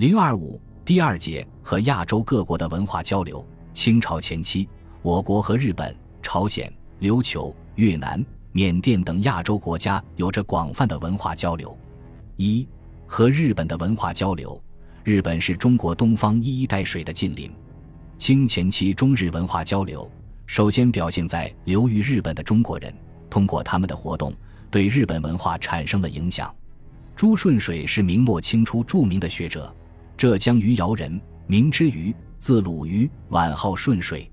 零二五第二节和亚洲各国的文化交流。清朝前期，我国和日本、朝鲜、琉球、越南、缅甸等亚洲国家有着广泛的文化交流。一和日本的文化交流。日本是中国东方一衣带水的近邻。清前期中日文化交流，首先表现在流于日本的中国人通过他们的活动，对日本文化产生了影响。朱顺水是明末清初著名的学者，浙江余姚人，名之余，字鲁余，晚号顺水。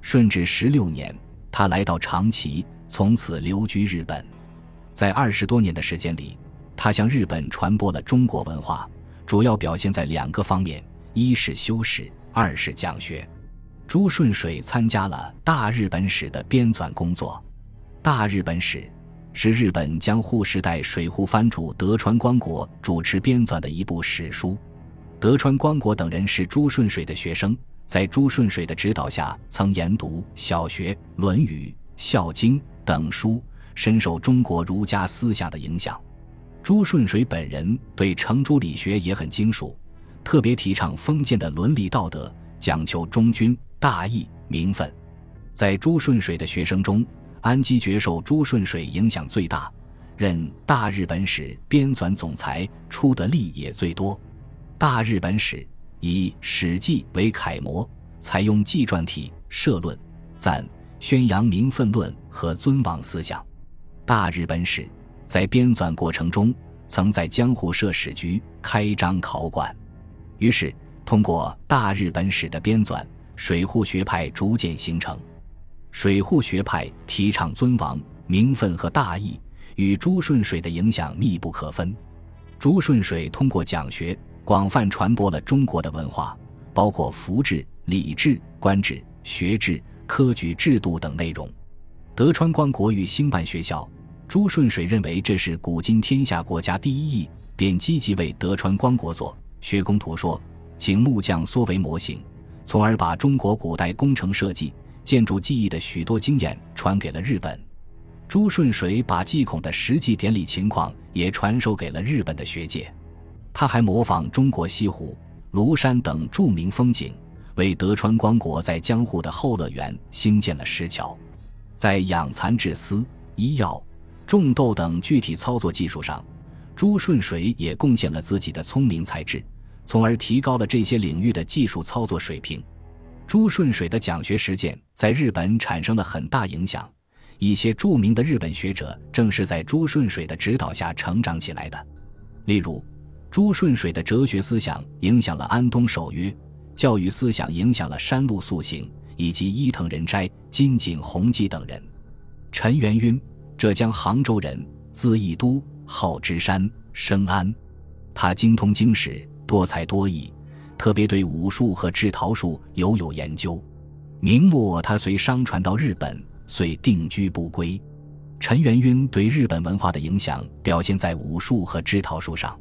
顺治十六年，他来到长崎，从此留居日本。在二十多年的时间里，他向日本传播了中国文化。主要表现在两个方面：一是修史，二是讲学。朱顺水参加了《大日本史》的编纂工作，《大日本史》是日本江户时代水户藩主德川光国主持编纂的一部史书。德川光国等人是朱顺水的学生，在朱顺水的指导下，曾研读《小学》《论语》《孝经》等书，深受中国儒家思想的影响。朱顺水本人对程朱理学也很精熟，特别提倡封建的伦理道德，讲求忠君大义名分。在朱顺水的学生中，安基觉受朱顺水影响最大，任大日本史编纂总裁，出的力也最多。大日本史以《史记》为楷模，采用纪传体，社论、赞、宣扬名分论和尊王思想。大日本史。在编纂过程中，曾在江户设史局，开张考馆。于是，通过大日本史的编纂，水户学派逐渐形成。水户学派提倡尊王、名分和大义，与朱顺水的影响密不可分。朱顺水通过讲学，广泛传播了中国的文化，包括服制、礼制、官制、学制、科举制度等内容。德川光国欲兴办学校。朱顺水认为这是古今天下国家第一义，便积极为德川光国作《学工图说》，请木匠缩为模型，从而把中国古代工程设计、建筑技艺的许多经验传给了日本。朱顺水把祭孔的实际典礼情况也传授给了日本的学界。他还模仿中国西湖、庐山等著名风景，为德川光国在江户的后乐园兴建了石桥。在养蚕制丝、医药。种豆等具体操作技术上，朱顺水也贡献了自己的聪明才智，从而提高了这些领域的技术操作水平。朱顺水的讲学实践在日本产生了很大影响，一些著名的日本学者正是在朱顺水的指导下成长起来的。例如，朱顺水的哲学思想影响了安东守约，教育思想影响了山路素行以及伊藤仁斋、金井弘基等人。陈元晕。浙江杭州人，字义都，号芝山，生安。他精通经史，多才多艺，特别对武术和制陶术尤有研究。明末，他随商船到日本，遂定居不归。陈元晕对日本文化的影响表现在武术和制陶术上。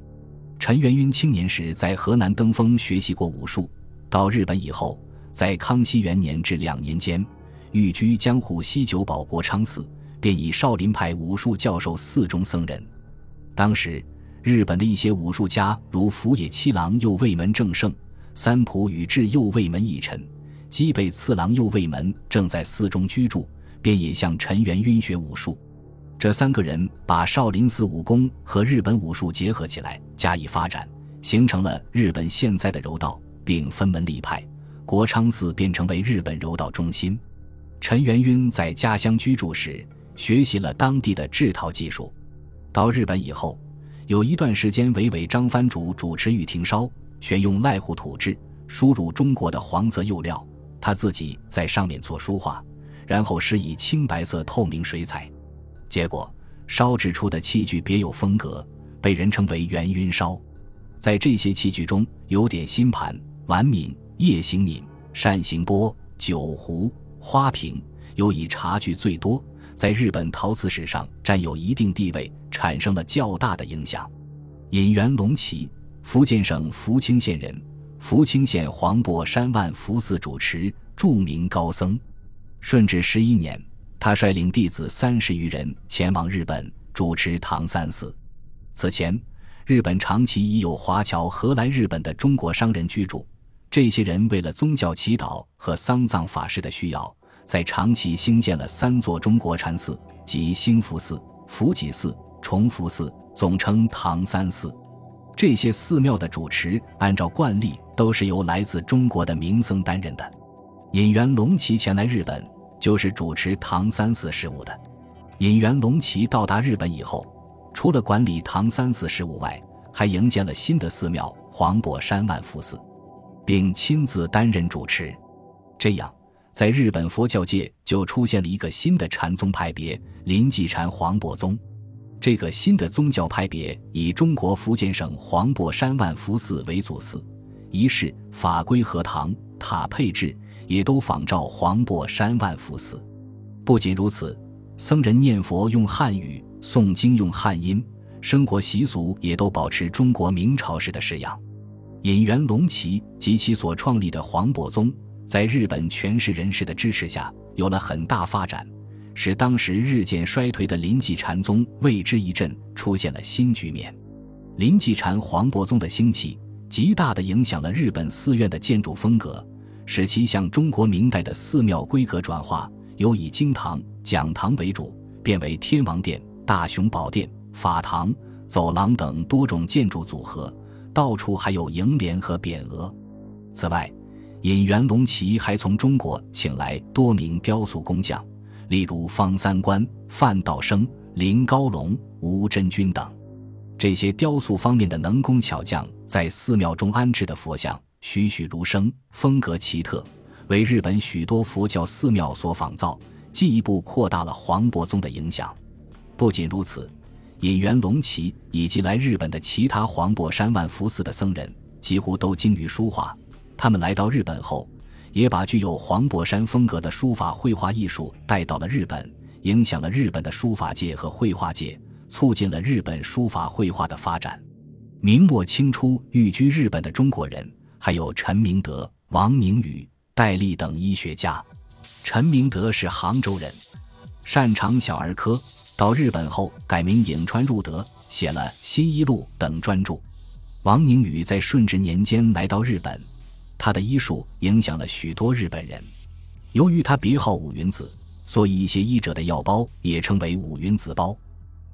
陈元赟青年时在河南登封学习过武术，到日本以后，在康熙元年至两年间，寓居江户西九保国昌寺。便以少林派武术教授寺中僧人。当时，日本的一些武术家，如福野七郎右卫门正胜、三浦宇治右卫门义臣、基北次郎右卫门，正在寺中居住，便也向陈元赟学武术。这三个人把少林寺武功和日本武术结合起来，加以发展，形成了日本现在的柔道，并分门立派。国昌寺便成为日本柔道中心。陈元赟在家乡居住时。学习了当地的制陶技术，到日本以后，有一段时间委委张藩主主持玉庭烧，选用濑户土制，输入中国的黄色釉料，他自己在上面做书画，然后施以青白色透明水彩，结果烧制出的器具别有风格，被人称为元晕烧。在这些器具中，有点心盘、碗皿、叶形皿、扇形钵、酒壶、花瓶，尤以茶具最多。在日本陶瓷史上占有一定地位，产生了较大的影响。尹元隆奇，福建省福清县人，福清县黄柏山万福寺主持，著名高僧。顺治十一年，他率领弟子三十余人前往日本主持唐三寺。此前，日本长期已有华侨和来日本的中国商人居住，这些人为了宗教祈祷和丧葬法事的需要，在长崎兴建了三座中国禅寺，即兴福寺、福济寺、崇福寺，总称唐三寺。这些寺庙的主持，按照惯例都是由来自中国的名僧担任的。引元隆琦前来日本，就是主持唐三寺事务的。引元隆琦到达日本以后。除了管理唐三寺事务外，还营建了新的寺庙黄檗山万福寺，并亲自担任主持。这样，在日本佛教界就出现了一个新的禅宗派别——临济禅黄檗宗。这个新的宗教派别以中国福建省黄檗山万福寺为祖寺，仪式、法规和堂塔配置也都仿照黄檗山万福寺。不仅如此，僧人念佛用汉语。诵经用汉音，生活习俗也都保持中国明朝时的式样。引元隆琦及其所创立的黄檗宗，在日本权势人士的支持下，有了很大发展，使当时日渐衰退的临济禅宗为之一振，出现了新局面。临济禅黄檗宗的兴起，极大地影响了日本寺院的建筑风格，使其向中国明代的寺庙规格转化，由以经堂、讲堂为主，变为天王殿。大雄宝殿、法堂、走廊等多种建筑组合，到处还有楹联和匾额。此外，引元龙旗还从中国请来多名雕塑工匠，例如方三官、范道生、林高龙、吴真君等。这些雕塑方面的能工巧匠，在寺庙中安置的佛像栩栩如生，风格奇特，为日本许多佛教寺庙所仿造，进一步扩大了黄檗宗的影响。不仅如此，引元隆琦以及来日本的其他黄檗山万福寺的僧人几乎都精于书画。他们来到日本后，也把具有黄檗山风格的书法绘画艺术带到了日本，影响了日本的书法界和绘画界，促进了日本书法绘画的发展。明末清初寓居日本的中国人还有陈明德、王宁宇、戴笠等医学家。陈明德是杭州人，擅长小儿科。到日本后，改名颍川入德，写了《新医录》等专著。王宁宇在顺治年间来到日本，他的医术影响了许多日本人。由于他别号五云子，所以一些医者的药包也称为五云子包。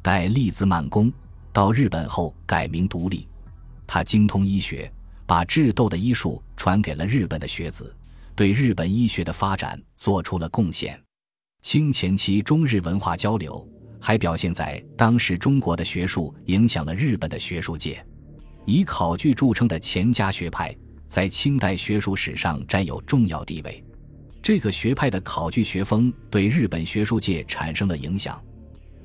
待立兹曼公到日本后，改名独立。他精通医学，把智斗的医术传给了日本的学子，对日本医学的发展做出了贡献。清前期中日文化交流。还表现在当时中国的学术影响了日本的学术界，以考据著称的钱家学派在清代学术史上占有重要地位。这个学派的考据学风对日本学术界产生了影响。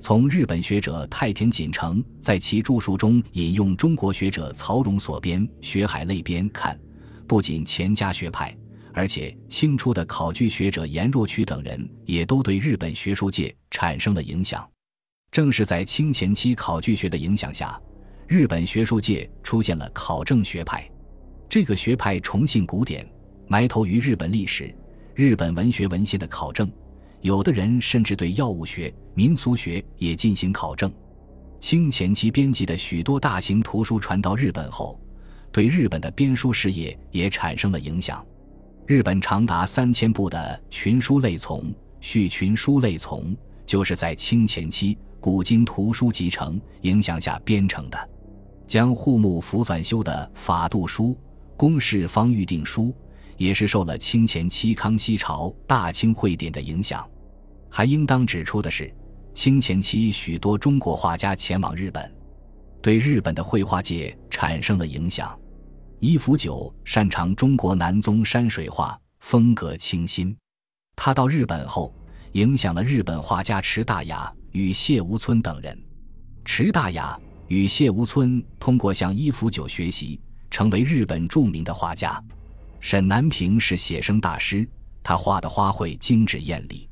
从日本学者太田锦成在其著述中引用中国学者曹荣所编《学海类编》看，不仅钱家学派，而且清初的考据学者颜若渠等人也都对日本学术界产生了影响。正是在清前期考据学的影响下，日本学术界出现了考证学派。这个学派崇信古典，埋头于日本历史、日本文学文献的考证。有的人甚至对药物学、民俗学也进行考证。清前期编辑的许多大型图书传到日本后，对日本的编书事业也产生了影响。日本长达三千部的群书类丛、续群书类丛，就是在清前期。古今图书集成影响下编成的，将户目符纂修的法度书、公式方预定书，也是受了清前期康熙朝大清会典的影响。还应当指出的是，清前期许多中国画家前往日本，对日本的绘画界产生了影响。伊福九擅长中国南宗山水画，风格清新。他到日本后，影响了日本画家池大雅。与谢无村等人，池大雅与谢无村通过向伊福久学习，成为日本著名的画家。沈南平是写生大师，他画的花卉精致艳丽。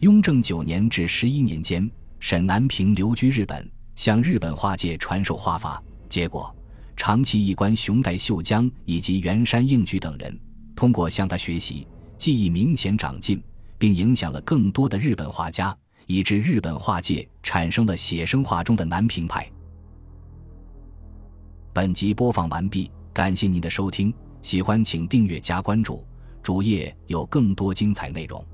雍正九年至十一年间，沈南平留居日本，向日本画界传授画法。结果，长期一观熊代秀江以及原山应举等人，通过向他学习，技艺明显长进，并影响了更多的日本画家。以致日本画界产生了写生画中的南平派。本集播放完毕，感谢您的收听，喜欢请订阅加关注，主页有更多精彩内容。